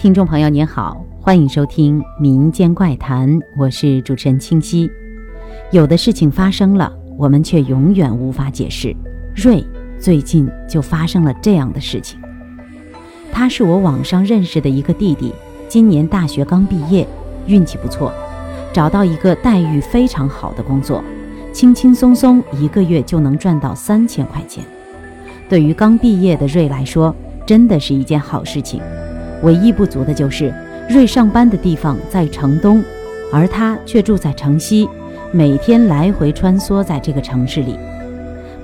听众朋友您好，欢迎收听《民间怪谈》，我是主持人清晰。有的事情发生了，我们却永远无法解释。瑞最近就发生了这样的事情。他是我网上认识的一个弟弟，今年大学刚毕业，运气不错，找到一个待遇非常好的工作，轻轻松松一个月就能赚到三千块钱。对于刚毕业的瑞来说，真的是一件好事情。唯一不足的就是瑞上班的地方在城东，而他却住在城西，每天来回穿梭在这个城市里。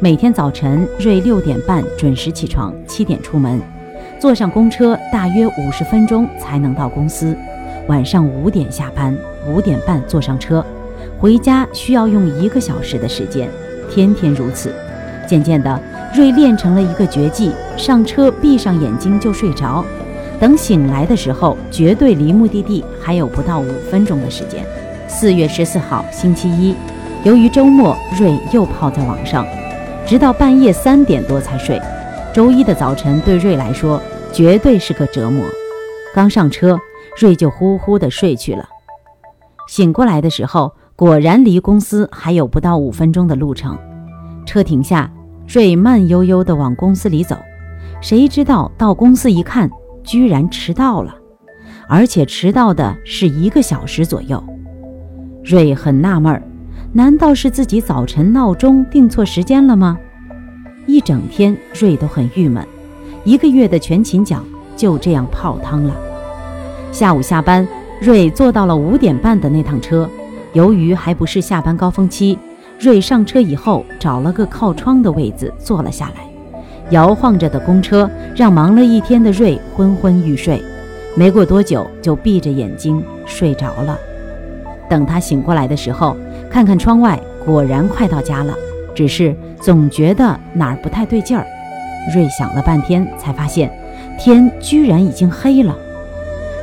每天早晨，瑞六点半准时起床，七点出门，坐上公车大约五十分钟才能到公司。晚上五点下班，五点半坐上车，回家需要用一个小时的时间，天天如此。渐渐的，瑞练成了一个绝技：上车闭上眼睛就睡着。等醒来的时候，绝对离目的地还有不到五分钟的时间。四月十四号，星期一，由于周末，瑞又泡在网上，直到半夜三点多才睡。周一的早晨对瑞来说绝对是个折磨。刚上车，瑞就呼呼地睡去了。醒过来的时候，果然离公司还有不到五分钟的路程。车停下，瑞慢悠悠地往公司里走。谁知道到公司一看。居然迟到了，而且迟到的是一个小时左右。瑞很纳闷儿，难道是自己早晨闹钟定错时间了吗？一整天瑞都很郁闷，一个月的全勤奖就这样泡汤了。下午下班，瑞坐到了五点半的那趟车。由于还不是下班高峰期，瑞上车以后找了个靠窗的位子坐了下来。摇晃着的公车让忙了一天的瑞昏昏欲睡，没过多久就闭着眼睛睡着了。等他醒过来的时候，看看窗外，果然快到家了，只是总觉得哪儿不太对劲儿。瑞想了半天，才发现天居然已经黑了。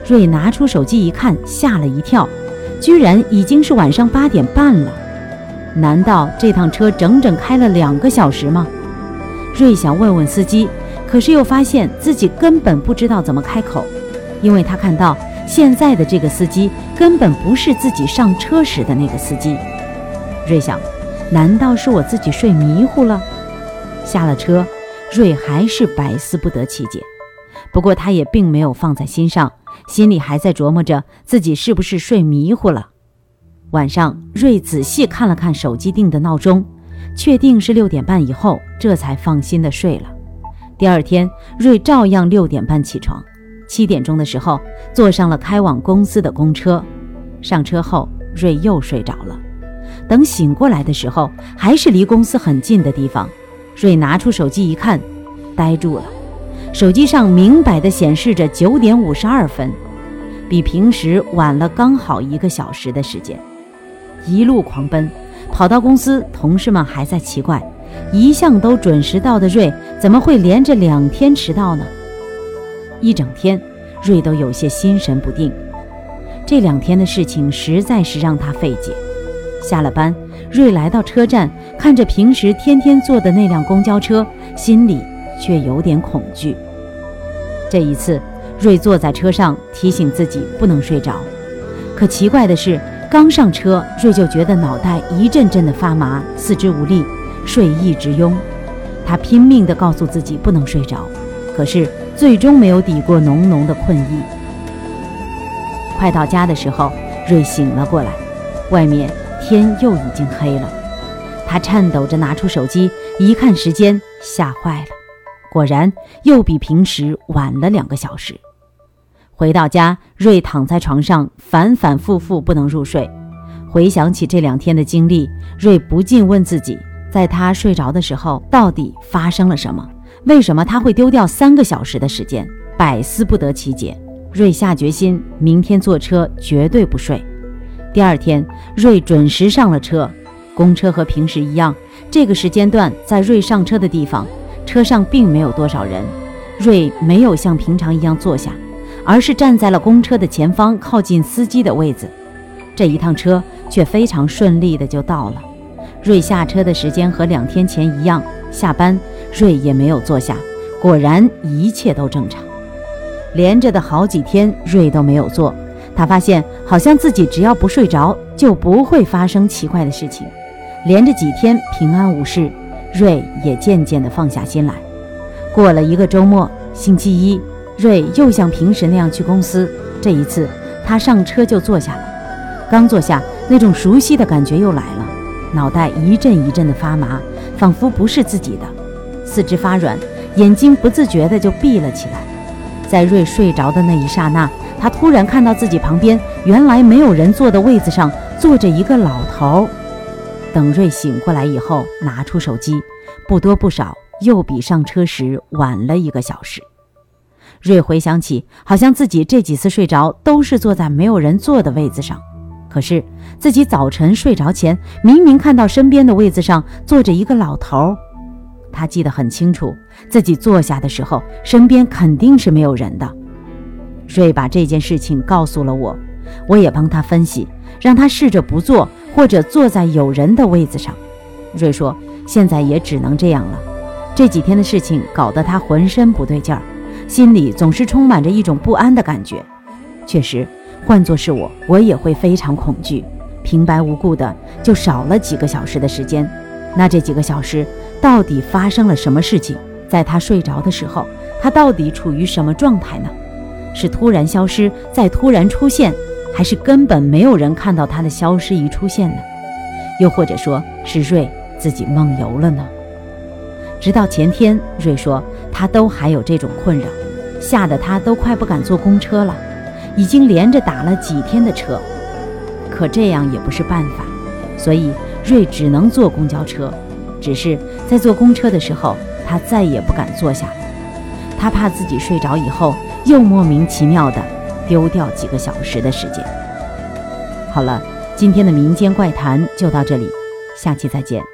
瑞拿出手机一看，吓了一跳，居然已经是晚上八点半了。难道这趟车整整开了两个小时吗？瑞想问问司机，可是又发现自己根本不知道怎么开口，因为他看到现在的这个司机根本不是自己上车时的那个司机。瑞想，难道是我自己睡迷糊了？下了车，瑞还是百思不得其解。不过他也并没有放在心上，心里还在琢磨着自己是不是睡迷糊了。晚上，瑞仔细看了看手机定的闹钟。确定是六点半以后，这才放心的睡了。第二天，瑞照样六点半起床，七点钟的时候坐上了开往公司的公车。上车后，瑞又睡着了。等醒过来的时候，还是离公司很近的地方。瑞拿出手机一看，呆住了。手机上明摆的显示着九点五十二分，比平时晚了刚好一个小时的时间。一路狂奔。跑到公司，同事们还在奇怪，一向都准时到的瑞怎么会连着两天迟到呢？一整天，瑞都有些心神不定。这两天的事情实在是让他费解。下了班，瑞来到车站，看着平时天天坐的那辆公交车，心里却有点恐惧。这一次，瑞坐在车上，提醒自己不能睡着。可奇怪的是。刚上车，瑞就觉得脑袋一阵阵的发麻，四肢无力，睡意直涌。他拼命地告诉自己不能睡着，可是最终没有抵过浓浓的困意。快到家的时候，瑞醒了过来，外面天又已经黑了。他颤抖着拿出手机，一看时间，吓坏了，果然又比平时晚了两个小时。回到家，瑞躺在床上，反反复复不能入睡。回想起这两天的经历，瑞不禁问自己：在他睡着的时候，到底发生了什么？为什么他会丢掉三个小时的时间？百思不得其解。瑞下决心，明天坐车绝对不睡。第二天，瑞准时上了车。公车和平时一样，这个时间段在瑞上车的地方，车上并没有多少人。瑞没有像平常一样坐下。而是站在了公车的前方，靠近司机的位子。这一趟车却非常顺利的就到了。瑞下车的时间和两天前一样，下班瑞也没有坐下，果然一切都正常。连着的好几天，瑞都没有做。他发现，好像自己只要不睡着，就不会发生奇怪的事情。连着几天平安无事，瑞也渐渐地放下心来。过了一个周末，星期一，瑞又像平时那样去公司。这一次，他上车就坐下了。刚坐下，那种熟悉的感觉又来了，脑袋一阵一阵的发麻，仿佛不是自己的，四肢发软，眼睛不自觉的就闭了起来。在瑞睡着的那一刹那。他突然看到自己旁边原来没有人坐的位子上坐着一个老头。等瑞醒过来以后，拿出手机，不多不少又比上车时晚了一个小时。瑞回想起，好像自己这几次睡着都是坐在没有人坐的位子上，可是自己早晨睡着前明明看到身边的位子上坐着一个老头儿。他记得很清楚，自己坐下的时候身边肯定是没有人的。瑞把这件事情告诉了我，我也帮他分析，让他试着不坐，或者坐在有人的位子上。瑞说：“现在也只能这样了。”这几天的事情搞得他浑身不对劲儿，心里总是充满着一种不安的感觉。确实，换作是我，我也会非常恐惧。平白无故的就少了几个小时的时间，那这几个小时到底发生了什么事情？在他睡着的时候，他到底处于什么状态呢？是突然消失，再突然出现，还是根本没有人看到他的消失与出现呢？又或者说是瑞自己梦游了呢？直到前天，瑞说他都还有这种困扰，吓得他都快不敢坐公车了，已经连着打了几天的车。可这样也不是办法，所以瑞只能坐公交车。只是在坐公车的时候，他再也不敢坐下了，他怕自己睡着以后。又莫名其妙的丢掉几个小时的时间。好了，今天的民间怪谈就到这里，下期再见。